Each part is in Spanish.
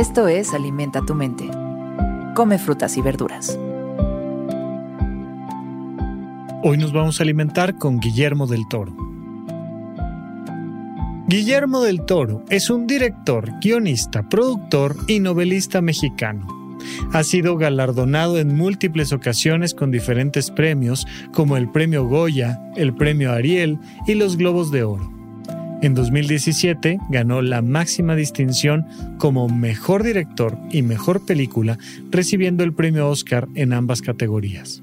Esto es Alimenta tu mente. Come frutas y verduras. Hoy nos vamos a alimentar con Guillermo del Toro. Guillermo del Toro es un director, guionista, productor y novelista mexicano ha sido galardonado en múltiples ocasiones con diferentes premios como el Premio Goya, el Premio Ariel y los Globos de Oro. En 2017 ganó la máxima distinción como Mejor Director y Mejor Película, recibiendo el premio Oscar en ambas categorías.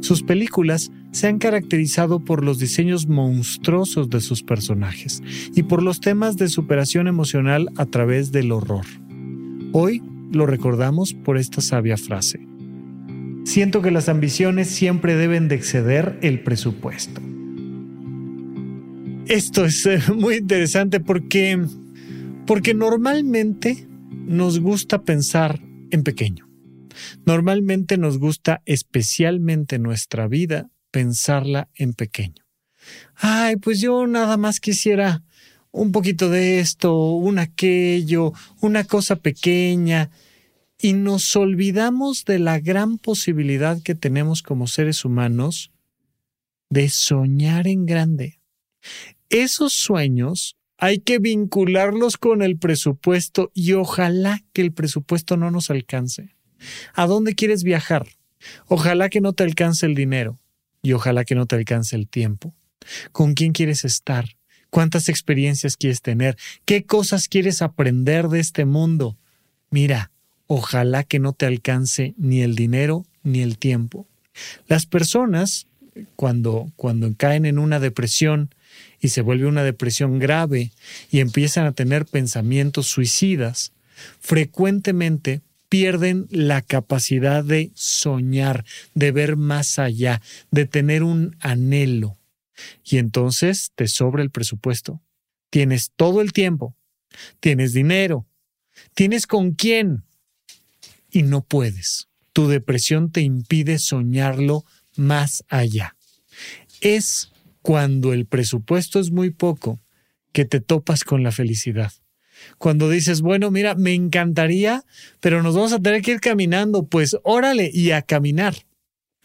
Sus películas se han caracterizado por los diseños monstruosos de sus personajes y por los temas de superación emocional a través del horror. Hoy lo recordamos por esta sabia frase. Siento que las ambiciones siempre deben de exceder el presupuesto. Esto es eh, muy interesante porque, porque normalmente nos gusta pensar en pequeño. Normalmente nos gusta especialmente nuestra vida pensarla en pequeño. Ay, pues yo nada más quisiera un poquito de esto, un aquello, una cosa pequeña, y nos olvidamos de la gran posibilidad que tenemos como seres humanos de soñar en grande. Esos sueños hay que vincularlos con el presupuesto y ojalá que el presupuesto no nos alcance. ¿A dónde quieres viajar? Ojalá que no te alcance el dinero y ojalá que no te alcance el tiempo. ¿Con quién quieres estar? cuántas experiencias quieres tener, qué cosas quieres aprender de este mundo. Mira, ojalá que no te alcance ni el dinero ni el tiempo. Las personas, cuando, cuando caen en una depresión y se vuelve una depresión grave y empiezan a tener pensamientos suicidas, frecuentemente pierden la capacidad de soñar, de ver más allá, de tener un anhelo. Y entonces te sobra el presupuesto. Tienes todo el tiempo, tienes dinero, tienes con quién y no puedes. Tu depresión te impide soñarlo más allá. Es cuando el presupuesto es muy poco que te topas con la felicidad. Cuando dices, bueno, mira, me encantaría, pero nos vamos a tener que ir caminando, pues órale y a caminar.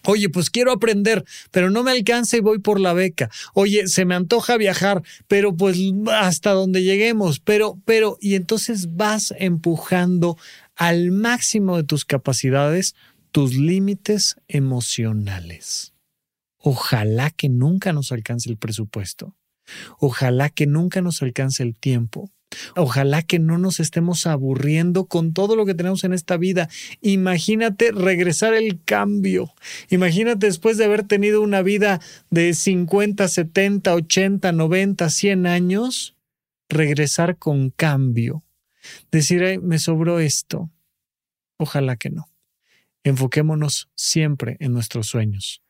Oye, pues quiero aprender, pero no me alcanza y voy por la beca. Oye, se me antoja viajar, pero pues hasta donde lleguemos, pero, pero, y entonces vas empujando al máximo de tus capacidades tus límites emocionales. Ojalá que nunca nos alcance el presupuesto. Ojalá que nunca nos alcance el tiempo. Ojalá que no nos estemos aburriendo con todo lo que tenemos en esta vida. Imagínate regresar el cambio. Imagínate después de haber tenido una vida de 50, 70, 80, 90, 100 años, regresar con cambio. Decir, me sobró esto. Ojalá que no. Enfoquémonos siempre en nuestros sueños.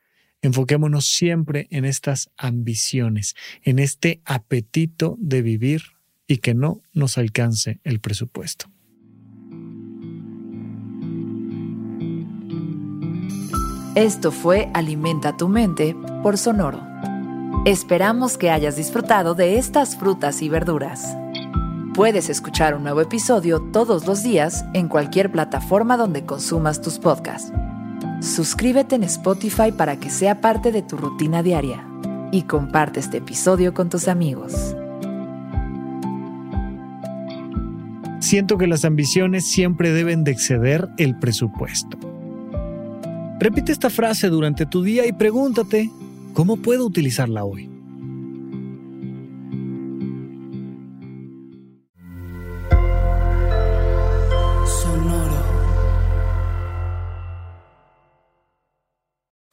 Enfoquémonos siempre en estas ambiciones, en este apetito de vivir y que no nos alcance el presupuesto. Esto fue Alimenta tu mente por Sonoro. Esperamos que hayas disfrutado de estas frutas y verduras. Puedes escuchar un nuevo episodio todos los días en cualquier plataforma donde consumas tus podcasts. Suscríbete en Spotify para que sea parte de tu rutina diaria y comparte este episodio con tus amigos. Siento que las ambiciones siempre deben de exceder el presupuesto. Repite esta frase durante tu día y pregúntate, ¿cómo puedo utilizarla hoy?